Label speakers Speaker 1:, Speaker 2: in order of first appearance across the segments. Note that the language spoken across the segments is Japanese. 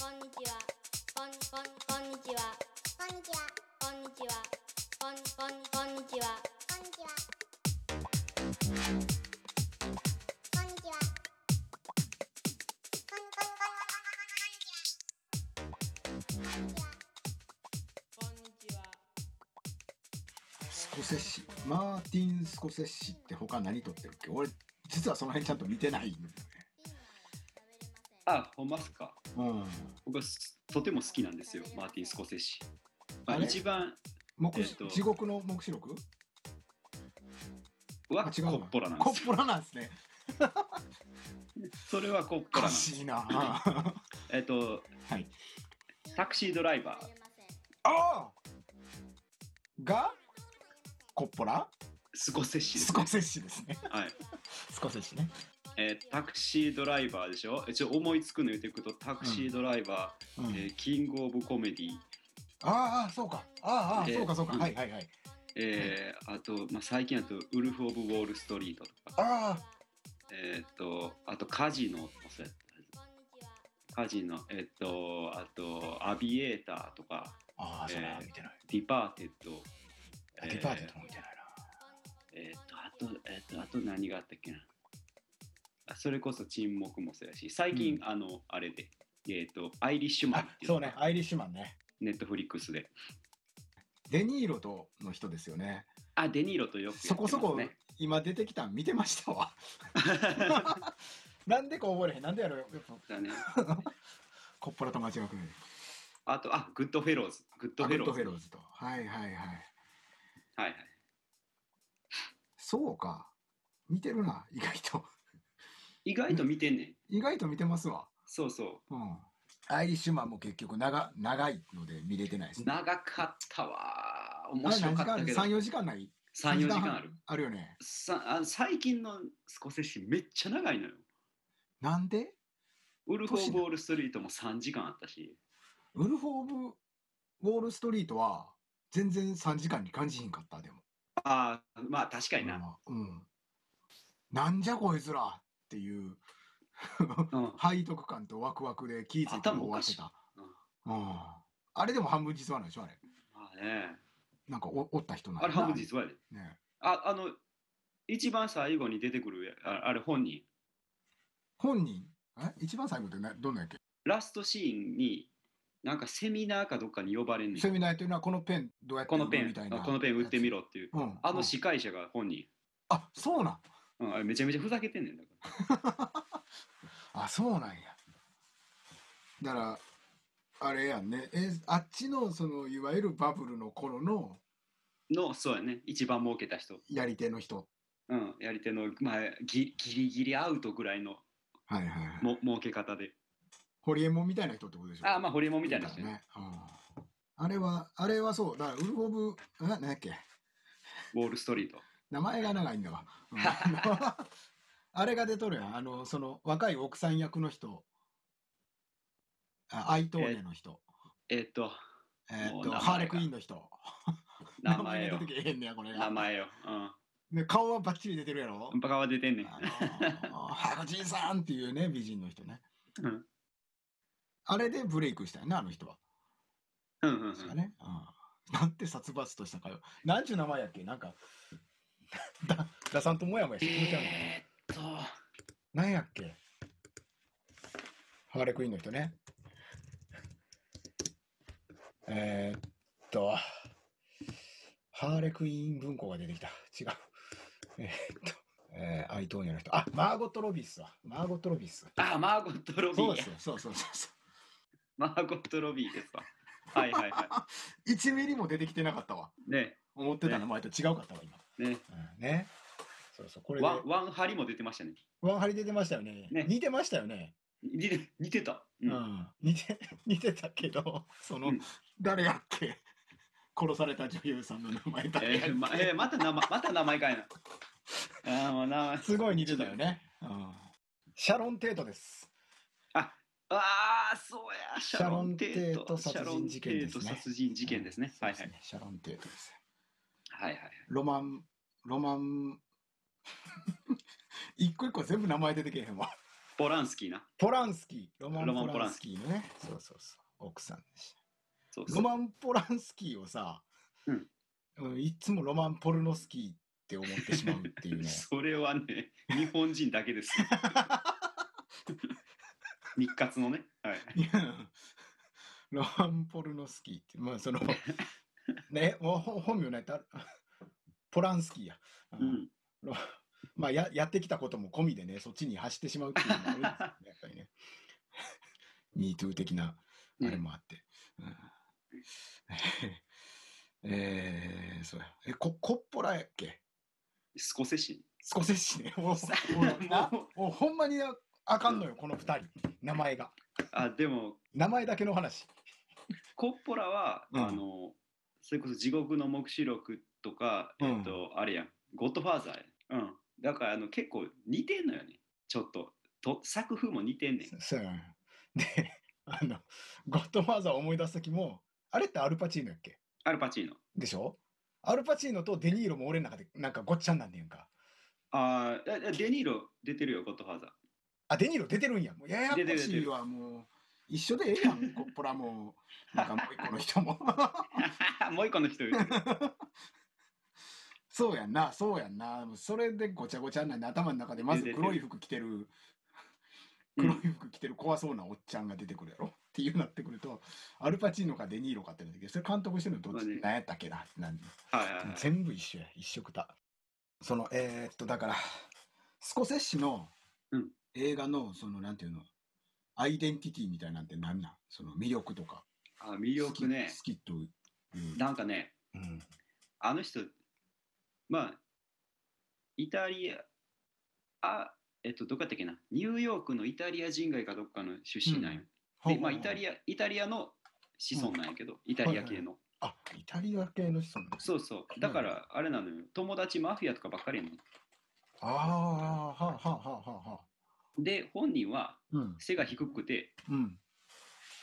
Speaker 1: こんにちは。こんこんこんにちは。
Speaker 2: こんにちは。
Speaker 1: こんにちは。こんこんこんにちは。
Speaker 2: こんにちは。こんにちは。こんこんこんこんこんにちは。こんにちは。
Speaker 1: こんにちは。
Speaker 3: スコセッシマーティン・スコセッシって他何撮ってるっけ？俺実はその辺ちゃんと見てないん
Speaker 4: あ、ほんまっすか。
Speaker 3: うん。
Speaker 4: 僕はすとても好きなんですよ、マーティン・スコセッシ。まあ、
Speaker 3: あれ？
Speaker 4: 一番
Speaker 3: 目
Speaker 4: えっと
Speaker 3: 地獄の黙示録？
Speaker 4: はコッポラなんですよ。
Speaker 3: コッポラなんですね。
Speaker 4: それはコッポラなんです。
Speaker 3: しいな。あ
Speaker 4: えっと、
Speaker 3: はい。
Speaker 4: タクシードライバー、
Speaker 3: あがコッポラ？
Speaker 4: スコセッシです、
Speaker 3: スコセッシですね。
Speaker 4: はい。
Speaker 3: スコセッシね
Speaker 4: えータクシードライバーでしょ？一応思いつくの言っていくと、タクシードライバー、
Speaker 3: うん。
Speaker 4: えーキングオブコメディ、
Speaker 3: ああそうか。ああ
Speaker 4: えー
Speaker 3: そうかそうか。
Speaker 4: うん。
Speaker 3: はいはいはい。
Speaker 4: えーあと、まあ、最近だと、ウルフ・オブ・ウォール・ストリートとか、
Speaker 3: ああ
Speaker 4: えっと、あと、カジノもそうやったカジノ、えっと、あと、アビエーターとか、
Speaker 3: ああそれは
Speaker 4: えー
Speaker 3: 見てない。
Speaker 4: ディパーテッド、
Speaker 3: あデパートも見てないな。
Speaker 4: えーっと、あと、えーっと、あと何があったっけな。あそれこそ沈黙もそうやし、最近、
Speaker 3: うん
Speaker 4: あの、あれで、えーっと、アイリッシュマン
Speaker 3: あ
Speaker 4: っていう
Speaker 3: そうねアイリッシュマンね
Speaker 4: ネットフリックスで。
Speaker 3: デニーロとの人ですよね
Speaker 4: あ、デニーロとよくやって
Speaker 3: そこそこ。今出てきたん見てましたわ なんでか覚えれへんなんでやろやっぱ
Speaker 4: だね。
Speaker 3: コッポラと間違うくる
Speaker 4: あと、あ、グッドフェローズ。グッドフェローズ。
Speaker 3: フェローズとはいはいはい
Speaker 4: はいはい。
Speaker 3: そうか見てるな意外と
Speaker 4: 意外と見てんねん。
Speaker 3: 意外と見てますわ
Speaker 4: そうそ
Speaker 3: うんアイリッシュマンも結局長長いので見れてないです
Speaker 4: う。
Speaker 3: ね
Speaker 4: 長かったわ。面白かったけど。
Speaker 3: 34時間ない
Speaker 4: ？3、4時間あ
Speaker 3: 半
Speaker 4: る。
Speaker 3: あるよね
Speaker 4: さあ最近のスコセッシめっちゃ長いのよ。
Speaker 3: なんで？
Speaker 4: ウルフ・オブ・ウォール・ストリートも3時間あったし。
Speaker 3: ウルフ・オブ・ウォール・ストリートは全然3時間に感じひんかったでも
Speaker 4: ああ、まあ確かにな。
Speaker 3: うんなんじゃこいつらっていう
Speaker 4: うん。
Speaker 3: 背徳感とワクワクで気ぃ付いて終わってた、うん、あれでも半分実話なんでしょあれ
Speaker 4: まあね。
Speaker 3: なんかおおった人なん
Speaker 4: あれ半分実話やで。
Speaker 3: ね
Speaker 4: あ、あの、一番最後に出てくるああれ本人？
Speaker 3: 本人？え？一番最後ってなどんなんやっけ？
Speaker 4: ラストシーンに、なんかセミナーかどっかに呼ばれんねん。
Speaker 3: セミナーというのはこのペンどうやって
Speaker 4: このペン、
Speaker 3: 売るみたいな
Speaker 4: このペン売ってみろっていう。
Speaker 3: うん
Speaker 4: あの
Speaker 3: うん
Speaker 4: 司会者が本人。
Speaker 3: あそうなん
Speaker 4: うん、あれめちゃめちゃふざけてんねんだか
Speaker 3: あそうなんやだからあれやんねえあっちのそのいわゆるバブルの頃の
Speaker 4: ら。の、そうやね。一番儲けた人。
Speaker 3: やり手の人
Speaker 4: うん、やり手の、まあ、ギギリギリアウトぐらいの
Speaker 3: はいはいはい
Speaker 4: も儲け方で。
Speaker 3: ホリエモンみたいな人ってことでしょ？
Speaker 4: ああ、まあ、ホリエモンみたいな人ね。
Speaker 3: ね、うんあれはあれはそうだからウルフ・オブえ何やっけ？
Speaker 4: ウォール・ストリート。
Speaker 3: 名前が長いんだわ、うん。あれが出とるやん。あのその若い奥さん役の人。あアイトーネの人。
Speaker 4: えっと、
Speaker 3: えーっとハーレクイーンの人。
Speaker 4: 名前よ。
Speaker 3: が出。てけへんねやこれが。
Speaker 4: 名前よ。
Speaker 3: ね、顔はバッチリ出てるやろ？
Speaker 4: うん。バカは出てんねん。
Speaker 3: あのー白人さんっていうね美人の人ね。
Speaker 4: うん。
Speaker 3: あれでブレイクしたよねあの人は。
Speaker 4: うんうんうん。
Speaker 3: 確かね、うん、なんて殺伐としたかよなんちゅう名前やっけ？なんかだださんともやもやしてくれちゃうの
Speaker 4: えーっと、
Speaker 3: なんやっけ？ハーレクイーンの人ね。えー、っと、ハーレクイーン文庫が出てきた。違う。えー、っと、えー、アイトーニャの人。あ、マーゴット・ロビスは。マーゴット・ロビス。
Speaker 4: あ、マーゴット・ロビーや
Speaker 3: そう。そうそうそうそ
Speaker 4: マーゴット・ロビーですわ。はいはいは
Speaker 3: う。1ミリも出てきてなかったわ。
Speaker 4: い。ね、
Speaker 3: 思ってた名前と違うかったわ、今。
Speaker 4: ね。
Speaker 3: うん、ね。そうそう。これで
Speaker 4: ワン、ワンハリも出てましたね。
Speaker 3: ワンハリ出てましたよね。
Speaker 4: ね
Speaker 3: 似てましたよね。
Speaker 4: 似て似てた。う。
Speaker 3: うんん、似て 似てたけどその、
Speaker 4: うん
Speaker 3: 誰やっけ？殺された女優さんの名前誰やっけ
Speaker 4: えーまえーまた名前、また名前かいな。あーもう名前。
Speaker 3: すごい似てたよね、うん、シャロン・テートです
Speaker 4: ああ、そうや。シャロン・テート。
Speaker 3: シャロンテート殺人事件ですね
Speaker 4: シャロンテート殺人事件ですね。はいはい。
Speaker 3: シャロン・テートです
Speaker 4: はいはい。
Speaker 3: ロマンロマン 一個一個全部名前出てけへんわ
Speaker 4: ポランスキーな。
Speaker 3: ポランスキー、ロマン・ポランスキーのね、そうそうそう、奥さんでし
Speaker 4: そうそう
Speaker 3: ロマン・ポランスキーをさ、
Speaker 4: うん
Speaker 3: うんいつもロマン・ポルノスキーって思ってしまうっていうね。
Speaker 4: それはね、日本人だけです。日活のね。はい。
Speaker 3: ロマン・ポルノスキーって、まあその、ね、もうほ本名なんやったらポランスキーや。
Speaker 4: う。ん。
Speaker 3: ロ まあややってきたことも込みでね、そっちに走ってしまうっていうのもあるんですよね、やっぱりね。MeToo 的なあれもあって。うん えー、そうや。え、ココッポラやっけ？
Speaker 4: スコセッシ。
Speaker 3: スコセッシね。もうもうほんまにああかんのよ、この二人。名前が。
Speaker 4: あ、でも、
Speaker 3: 名前だけの話。
Speaker 4: コッポラは、
Speaker 3: うん
Speaker 4: あの、それこそ地獄の黙示録とか、
Speaker 3: うん
Speaker 4: えっと、あれやん、ゴッドファーザーや。うん。だから、あの、結構似てんのよね。ちょっと。と作風も似てんねん。
Speaker 3: そうやんで、あの、ゴッドファーザーを思い出す時も、あれってアルパチーノやっけ？
Speaker 4: アルパチーノ。
Speaker 3: でしょ？アルパチーノとデニーロも俺の中でなんかごっちゃんなんねんか。
Speaker 4: あーあデニーロ出てるよ、ゴッドファーザー。
Speaker 3: あ、デニーロ出てるんや。もうややこしていわ、もう。一緒でええやん、コッポラも。なんかもう一個の人も。
Speaker 4: もう一個の人いる。
Speaker 3: そうやんな、そうやんな。それでごちゃごちゃになんで頭の中でまず黒い服着てる、
Speaker 4: うん
Speaker 3: 黒い服着てる怖そうなおっちゃんが出てくるやろっていうなってくると、アルパチーノかデニーロかってなっど、それ監督してるのどっち、何やったっけななんで
Speaker 4: はいはいはい。
Speaker 3: 全部一緒や、一色た。その、えーっと、だから、スコセッシの
Speaker 4: うん
Speaker 3: 映画の、その、なんていうの、アイデンティティみたいなんて何なん？その魅力とか。
Speaker 4: あ魅力ね。
Speaker 3: 好きという。
Speaker 4: なんかね、
Speaker 3: うん。
Speaker 4: あの人、まあ、イタリア、あ、えっと、どこやったっけな、ニューヨークのイタリア人街かどっかの出身なんよ。で、まあ、イタ
Speaker 3: ア。
Speaker 4: リア、イタリアの子孫なんやけど、イタリア系の。
Speaker 3: あ、イタリア系の人なんだ
Speaker 4: そうそう。だから、あれなのよ。友達マフィアとかばっかりやねん。
Speaker 3: ああ、はあ、はあ、はあ、はあ、はあ。
Speaker 4: で、本人は
Speaker 3: うん。
Speaker 4: 背が低くて、
Speaker 3: うん。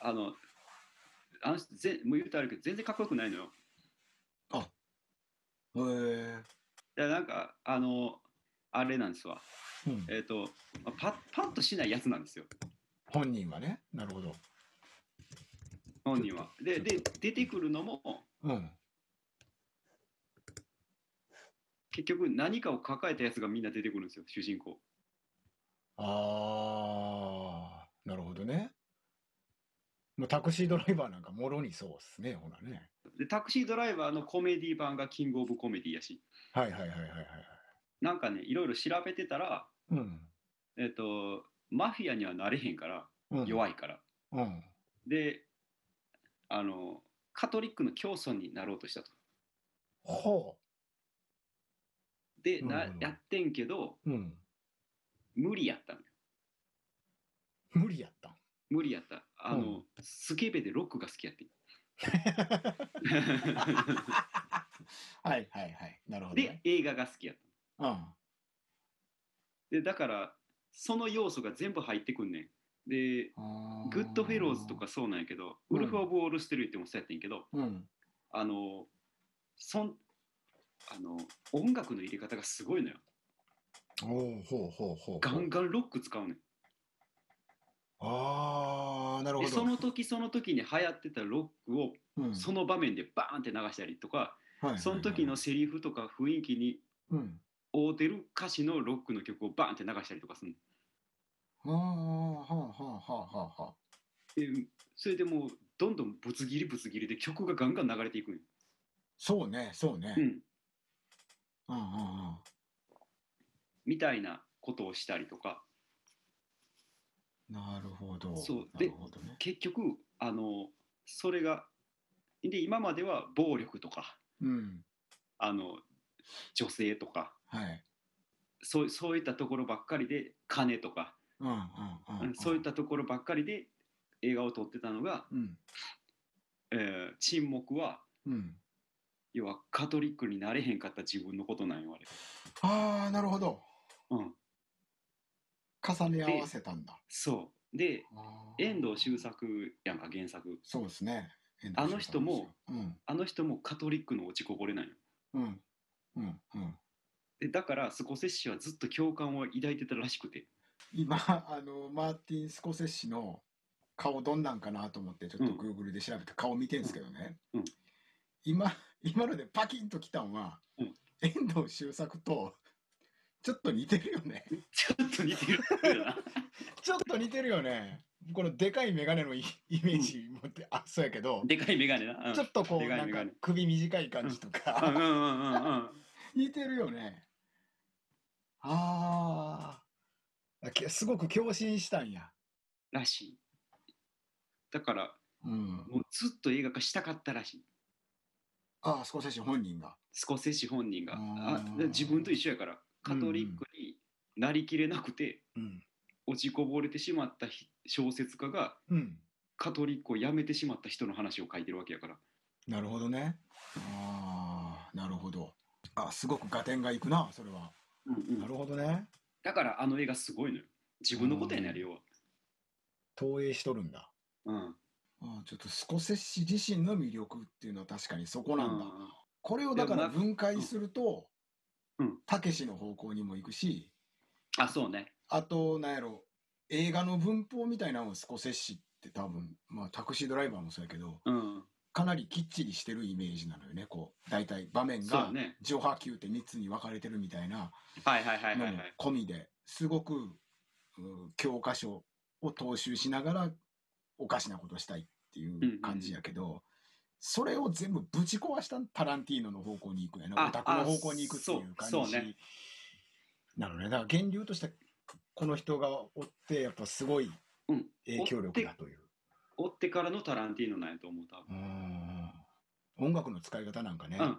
Speaker 4: あの、あのもう言うとあるけど、全然かっこよくないのよ。
Speaker 3: へえ。
Speaker 4: なんか、あの、あれなんですわ。
Speaker 3: うん。
Speaker 4: えっ、と、まあパッ、パッとしないやつなんですよ。
Speaker 3: 本人はね。なるほど。
Speaker 4: 本人は。で、で、出てくるのも、
Speaker 3: うん。
Speaker 4: 結局何かを抱えたやつがみんな出てくるんですよ、主人公。
Speaker 3: ああ、なるほどね。もうタクシードライバーなんかもろにそうっすね、ほらね。
Speaker 4: で、タクシードライバーのコメディ版がキングオブコメディやし、
Speaker 3: はいはいはいはいはいはい。
Speaker 4: なんかね、いろいろ調べてたら、
Speaker 3: うん。
Speaker 4: えっ、と、マフィアにはなれへんから、
Speaker 3: うん、
Speaker 4: 弱いから。
Speaker 3: うん。
Speaker 4: で、あの、カトリックの教祖になろうとしたと。
Speaker 3: ほ
Speaker 4: で、なやってんけど、
Speaker 3: う。うん。
Speaker 4: 無理やったのよ。
Speaker 3: 無理やったん？
Speaker 4: 無理やった。あの、
Speaker 3: う
Speaker 4: スケベでロックが好きやってん。
Speaker 3: はいはいはい。なるほど、
Speaker 4: で
Speaker 3: ね。、
Speaker 4: 映画が好きやった。
Speaker 3: うん。
Speaker 4: で、だから、その要素が全部入ってくんねん。で、グッドフェローズとか。そうなんやけど、
Speaker 3: うん
Speaker 4: ウルフ・オブ・ウォール・ストリートもそうやってんけど、
Speaker 3: うん。
Speaker 4: あの、そん、あの、音楽の入れ方がすごいのよ。
Speaker 3: おおほうほうほう。
Speaker 4: ガンガンロック使うねん。
Speaker 3: ああ、なるほ
Speaker 4: で、
Speaker 3: ど。
Speaker 4: その時その時に流行ってたロックを、
Speaker 3: うん、
Speaker 4: その場面でバーンって流したりとか、
Speaker 3: はいはいはい
Speaker 4: その時のセリフとか雰囲気に
Speaker 3: うん。
Speaker 4: 合うてる歌詞のロックの曲をバーンって流したりとかするの。
Speaker 3: はあはあはあはあはあはあ。
Speaker 4: でそれでもうどんどんぶつ切りぶつ切りで曲がガンガン流れていくんよ。
Speaker 3: そうね、そうね。
Speaker 4: うん、
Speaker 3: うんうんうん。
Speaker 4: みたいなことをしたりとか
Speaker 3: なるほど。
Speaker 4: そう
Speaker 3: なるほどね。
Speaker 4: 結局あのそれがで今までは暴力とか
Speaker 3: うん。
Speaker 4: あの女性とか
Speaker 3: はい。
Speaker 4: そうそういったところばっかりで金とか、
Speaker 3: うんうんうん、うん。
Speaker 4: そういったところばっかりで映画を撮ってたのが、
Speaker 3: うん。
Speaker 4: えー沈黙は
Speaker 3: うん。
Speaker 4: 要はカトリックになれへんかった自分のことなんよあれ。
Speaker 3: ああ、なるほど。
Speaker 4: うん、
Speaker 3: 重ね合わせたんだ。
Speaker 4: そうで
Speaker 3: あー
Speaker 4: 遠藤周作やんか原作
Speaker 3: そうですね。
Speaker 4: あの人も
Speaker 3: うん。
Speaker 4: あの人もカトリックの落ちこぼれなんよ
Speaker 3: うん。うん。うん。
Speaker 4: でだからスコセッシはずっと共感を抱いてたらしくて
Speaker 3: 今あのマーティン・スコセッシの顔どんなんかなと思ってちょっと
Speaker 4: うん
Speaker 3: グーグルで調べて顔見てんですけどね、
Speaker 4: うん
Speaker 3: 今今のでパキンときたんは、
Speaker 4: うん
Speaker 3: 遠藤周作とちょっと似てるよね。
Speaker 4: ちょっと似てるよな。
Speaker 3: ちょっと似てるよね。このでかい眼鏡のイイメージ持って、あそうやけど。
Speaker 4: でかいメガネな。うん。
Speaker 3: ちょっとこうなんか首短い感じと
Speaker 4: うん。
Speaker 3: か、
Speaker 4: うんうんうんうん。
Speaker 3: 似てるよね。ああきすごく共振したんや。
Speaker 4: らしい。だから、
Speaker 3: うん。
Speaker 4: もうずっと映画化したかったらしい。
Speaker 3: ああスコセッシ本人が。
Speaker 4: スコセッシ本人が。
Speaker 3: あ
Speaker 4: 自分と一緒やから、カトリックになりきれなくて、
Speaker 3: うん
Speaker 4: 落ちこぼれてしまったひ小説家が、
Speaker 3: うん
Speaker 4: カトリックを辞めてしまった人の話を書いてるわけやから。
Speaker 3: なるほどね。ああなるほど。あすごく合点がいくなそれは。なるほどね。
Speaker 4: だからあの映画すごいのよ。自分のことやねん、あれ要は。
Speaker 3: 投影しとるんだ。
Speaker 4: うん。
Speaker 3: ああちょっとスコセッシ自身の魅力っていうのは確かにそこなんだ、
Speaker 4: うん。
Speaker 3: これをだから分解すると
Speaker 4: うん
Speaker 3: たけしの方向にも行くし
Speaker 4: あ、そうね。
Speaker 3: あとなんやろ映画の文法みたいなのをスコセッシって多分まあタクシードライバーもそうやけど
Speaker 4: うん。
Speaker 3: かなりきっちりしてるイメージなのよねこう大体場面が
Speaker 4: そうね。
Speaker 3: 上波球って3つに分かれてるみたいな
Speaker 4: はいはいはい
Speaker 3: のも
Speaker 4: はいはい。
Speaker 3: 込みですごくう教科書を踏襲しながらおかしなことしたいっていう感じやけど、それを全部ぶち壊したタランティーノの方向に行くんやな
Speaker 4: あ
Speaker 3: オタクの方向に行くっていう感
Speaker 4: そうそうね
Speaker 3: じなのねだから源流としてこの人がおってやっぱすごい
Speaker 4: うん。
Speaker 3: 影響力だという。
Speaker 4: 追ってからのタランティーノなんやと思う、多分。
Speaker 3: うん音楽の使い方なんかね、
Speaker 4: うん。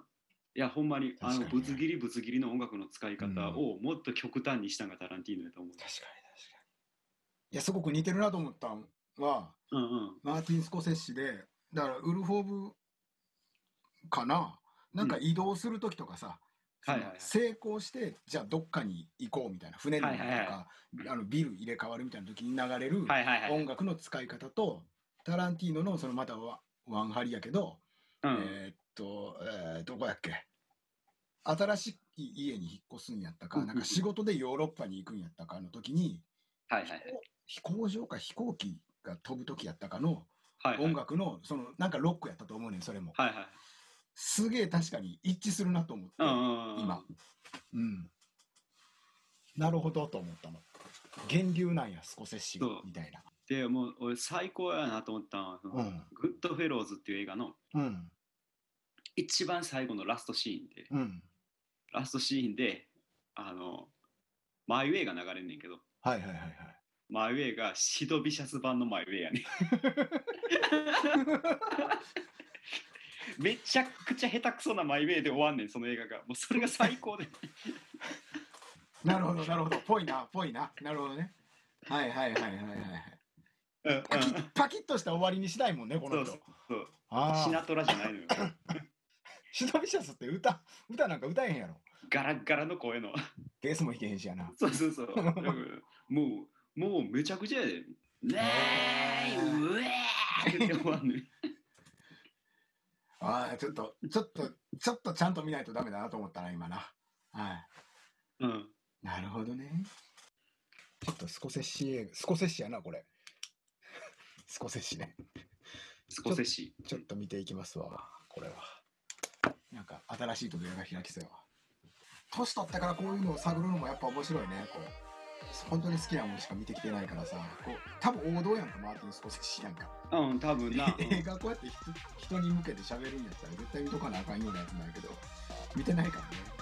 Speaker 4: いや、ほんまに、あの、ぶつ切りぶつ切りの音楽の使い方をもっと極端にしたんがタランティーノやと思う。
Speaker 3: 確かに確かにいやすごく似てるなと思ったんは
Speaker 4: うんうん。
Speaker 3: マーティン・スコセッシでだからウルフ・オブかななんか移動する時とかさ、
Speaker 4: はいはいはい
Speaker 3: その成功してじゃあどっかに行こうみたいな船に乗るとか、
Speaker 4: はいはいは
Speaker 3: あのビル入れ替わるみたいな時に流れる
Speaker 4: はいはいはい。
Speaker 3: 音楽の使い方と、タランティーノのそのまたワワンハリやけど、
Speaker 4: うん。
Speaker 3: えーっと、えーどこやっけ？新しい家に引っ越すんやったか、
Speaker 4: うんうんうん
Speaker 3: なんか仕事でヨーロッパに行くんやったかの時に、
Speaker 4: はいはいはい。
Speaker 3: 飛行場か飛行機が飛ぶ時やったかの
Speaker 4: はいはい。
Speaker 3: 音楽のそのなんかロックやったと思うねんそれも。
Speaker 4: はいはい。
Speaker 3: すげえ確かに一致するなと思って、
Speaker 4: うんうんうん。
Speaker 3: 今。うん。なるほどと思ったの源流なんやスコセッシみたいな。
Speaker 4: でもう俺最高やなと思ったのは、
Speaker 3: うん。
Speaker 4: グッドフェローズっていう映画の
Speaker 3: うん。
Speaker 4: 一番最後のラストシーンで、
Speaker 3: うん。
Speaker 4: ラストシーンで、あの、マイウェイが流れんねんけど、
Speaker 3: はいはいはいはい
Speaker 4: マイウェイがシドビシャス版のマイウェイやねん。めちゃくちゃ下手くそなマイウェイで終わんねん、その映画が。もうそれが最高で。
Speaker 3: なるほどなるほどぽいなぽいななるほどねはいはいはいはいはいパキッパキッとした終わりにしたいもんねこの人
Speaker 4: そうそうシナトラじゃないのよ。
Speaker 3: シドビシャスって歌歌なんか歌えへんやろ
Speaker 4: ガラッガラの声の。
Speaker 3: ベースも弾けへんしやな
Speaker 4: そうそうそう。もう、もうめちゃくちゃやで。ねえ、うえーって終わんねん。
Speaker 3: ああちょっとちょっとちょっとちゃんと見ないとダメだなと思ったな今なはい
Speaker 4: うん。
Speaker 3: なるほどね。ちょっとスコセッシスコセッシやな、これ。スコセッシね。
Speaker 4: スコセッシ。
Speaker 3: ちょっと見ていきますわ、これは。なんか新しい扉が開きそうやわ。年取ってからこういうのを探るのもやっぱ面白いね。こう本当に好きなものしか見てきてないからさ、こう多分王道やんか、マーティン・スコセッシやんか。
Speaker 4: うん、多分な。
Speaker 3: 映画こうやって人人に向けて喋るんやったら絶対見とかなあかんようなやつなんやけど、見てないからね。